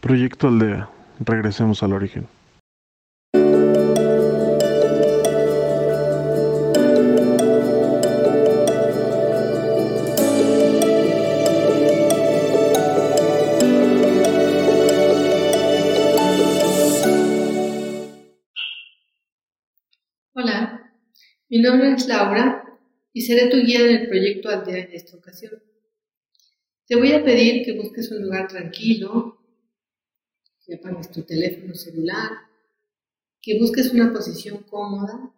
Proyecto Aldea. Regresemos al origen. Hola, mi nombre es Laura y seré tu guía en el proyecto Aldea en esta ocasión. Te voy a pedir que busques un lugar tranquilo, que apagues tu teléfono celular, que busques una posición cómoda,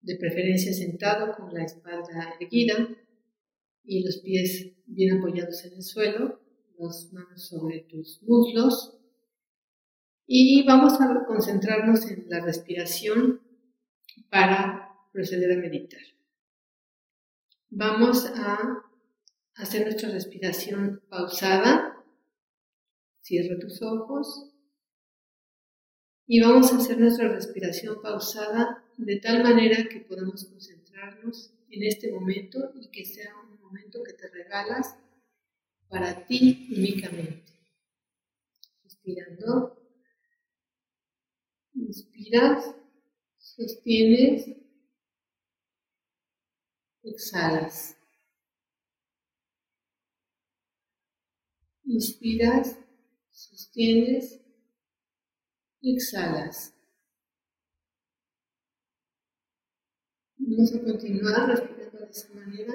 de preferencia sentado con la espalda erguida y los pies bien apoyados en el suelo, las manos sobre tus muslos. Y vamos a concentrarnos en la respiración para proceder a meditar. Vamos a hacer nuestra respiración pausada. Cierra tus ojos y vamos a hacer nuestra respiración pausada de tal manera que podamos concentrarnos en este momento y que sea un momento que te regalas para ti únicamente. Respirando. Inspiras, sostienes, exhalas. Inspiras, sostienes, exhalas. Vamos a continuar respirando de esa manera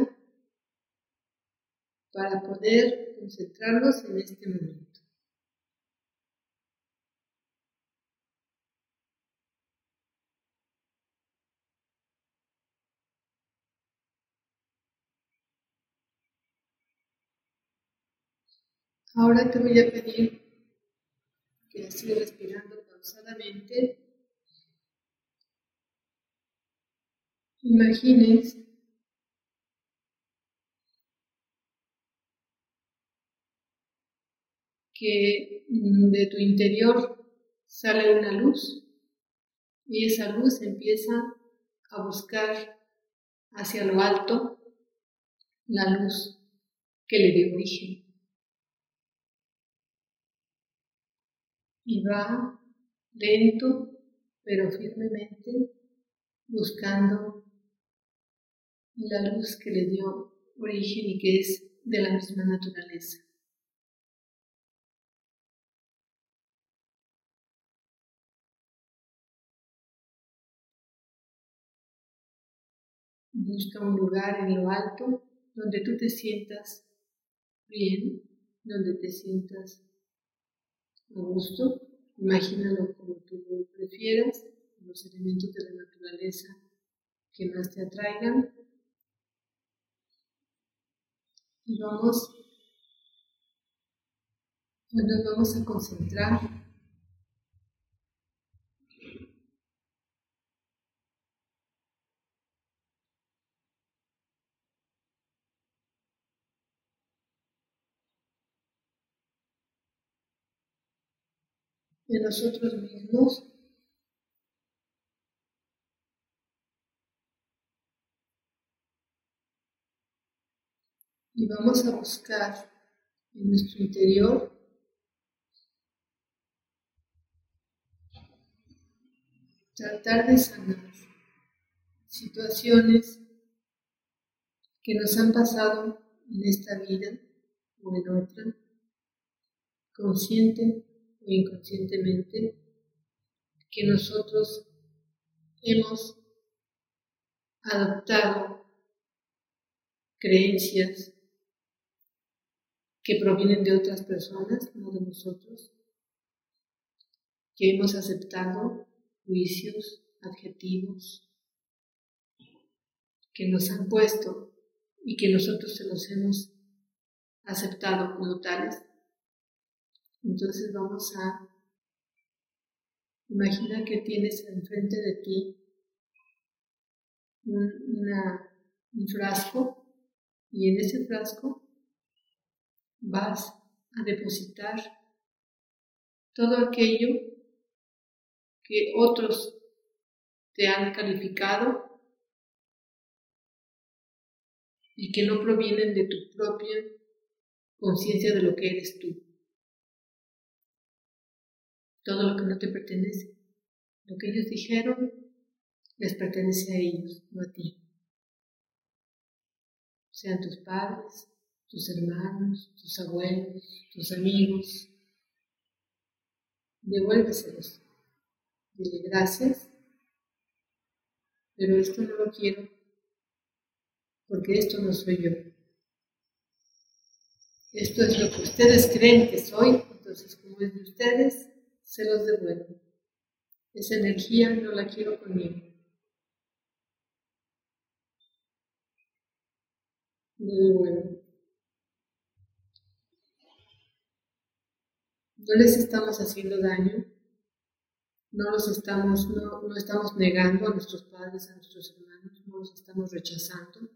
para poder concentrarnos en este momento. Ahora te voy a pedir que sigas respirando Imagines que de tu interior sale una luz y esa luz empieza a buscar hacia lo alto la luz que le dio origen. y va lento pero firmemente buscando la luz que le dio origen y que es de la misma naturaleza. Busca un lugar en lo alto donde tú te sientas bien, donde te sientas a gusto. Imagínalo como tú prefieras, los elementos de la naturaleza que más te atraigan. Y vamos, nos vamos a concentrar de nosotros mismos. Y vamos a buscar en nuestro interior tratar de sanar situaciones que nos han pasado en esta vida o en otra, consciente inconscientemente que nosotros hemos adoptado creencias que provienen de otras personas, no de nosotros, que hemos aceptado juicios, adjetivos, que nos han puesto y que nosotros se los hemos aceptado como tales entonces vamos a imaginar que tienes enfrente de ti un, frasco y en ese frasco vas a depositar todo aquello que otros te han calificado y que no provienen de tu propia conciencia de lo que eres tú. Todo lo que no te pertenece. Lo que ellos dijeron les pertenece a ellos, no a ti. Sean tus padres, tus hermanos, tus abuelos, tus amigos. Devuélveselos. Dile gracias, pero esto no lo quiero porque esto no soy yo. Esto es lo que ustedes creen que soy, entonces como es de ustedes, se los devuelvo. Esa energía no la quiero conmigo. Devuelvo. No les estamos haciendo daño, no los estamos, no, no estamos negando a nuestros padres, a nuestros hermanos, no los estamos rechazando,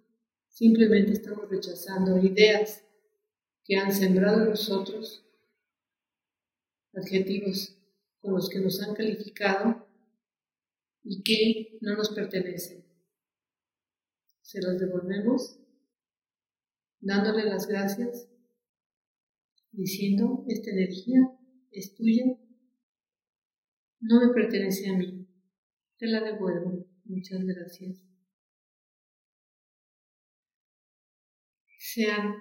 simplemente estamos rechazando ideas que han sembrado en nosotros, adjetivos con los que nos han calificado y que no nos pertenecen. Se los devolvemos dándole las gracias, diciendo, esta energía es tuya, no me pertenece a mí, te la devuelvo, muchas gracias. Sean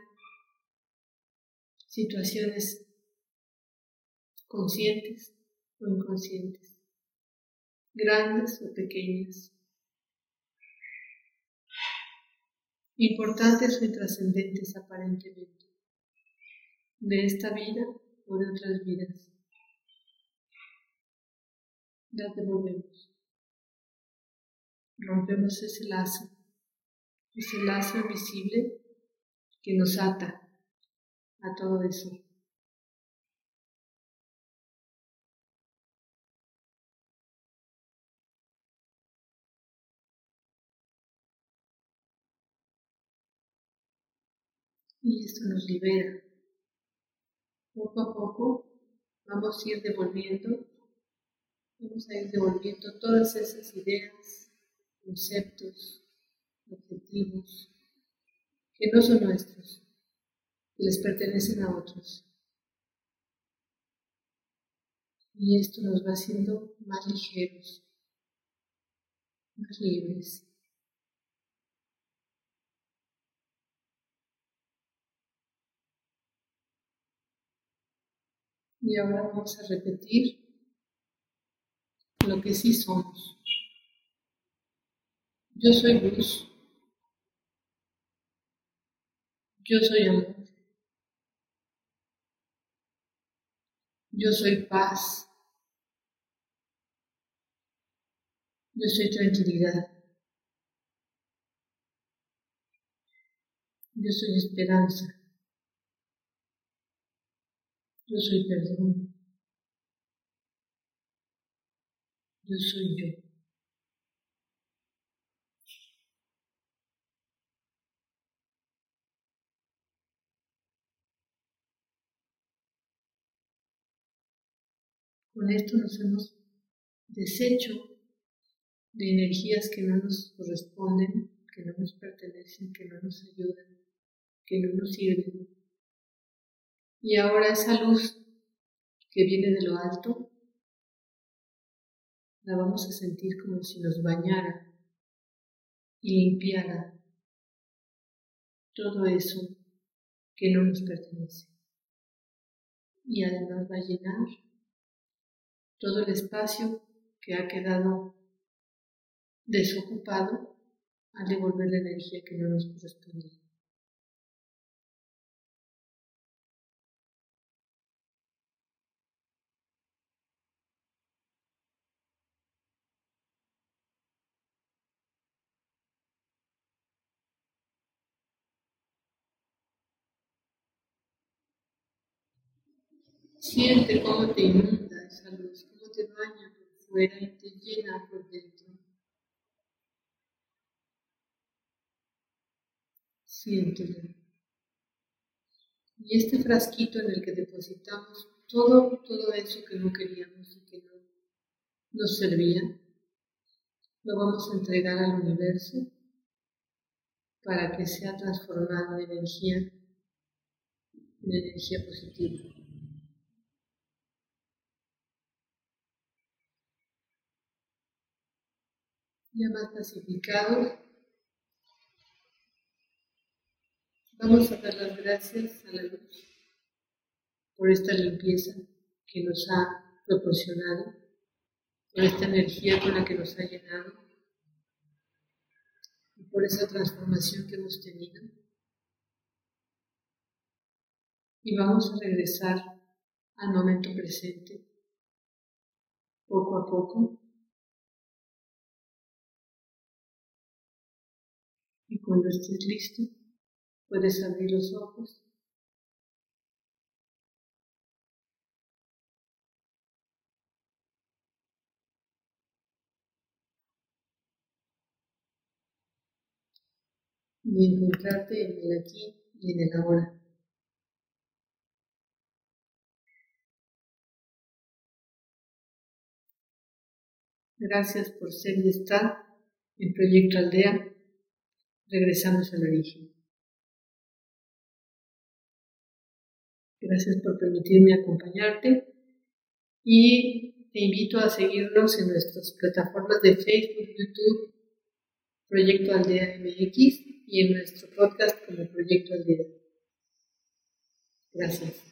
situaciones conscientes o inconscientes, grandes o pequeñas, importantes o intrascendentes aparentemente, de esta vida o de otras vidas. Las devolvemos. Rompemos ese lazo, ese lazo invisible que nos ata a todo eso. Y esto nos libera. Poco a poco vamos a ir devolviendo, vamos a ir devolviendo todas esas ideas, conceptos, objetivos que no son nuestros les pertenecen a otros. Y esto nos va haciendo más ligeros, más libres. Y ahora vamos a repetir lo que sí somos. Yo soy luz. Yo soy amor. Yo soy paz. Yo soy tranquilidad. Yo soy esperanza. Yo soy perdón. Yo soy yo. Con esto nos hemos deshecho de energías que no nos corresponden, que no nos pertenecen, que no nos ayudan, que no nos sirven. Y ahora esa luz que viene de lo alto, la vamos a sentir como si nos bañara y limpiara todo eso que no nos pertenece. Y además va a llenar todo el espacio que ha quedado desocupado al devolver la energía que no nos corresponde. Siente cómo te inunda esa luz, cómo te baña por fuera y te llena por dentro. Siéntelo. Y este frasquito en el que depositamos todo, todo eso que no queríamos y que no nos servía, lo vamos a entregar al universo para que sea transformado en energía, en energía positiva. Ya más pacificados, vamos a dar las gracias a la luz por esta limpieza que nos ha proporcionado, por esta energía con la que nos ha llenado y por esa transformación que hemos tenido. Y vamos a regresar al momento presente, poco a poco, Y cuando estés listo, puedes abrir los ojos. Y encontrarte en el aquí y en el ahora. Gracias por ser y estar en Proyecto Aldea regresamos al origen. Gracias por permitirme acompañarte y te invito a seguirnos en nuestras plataformas de Facebook, YouTube, Proyecto Aldea MX y en nuestro podcast como Proyecto Aldea. Gracias.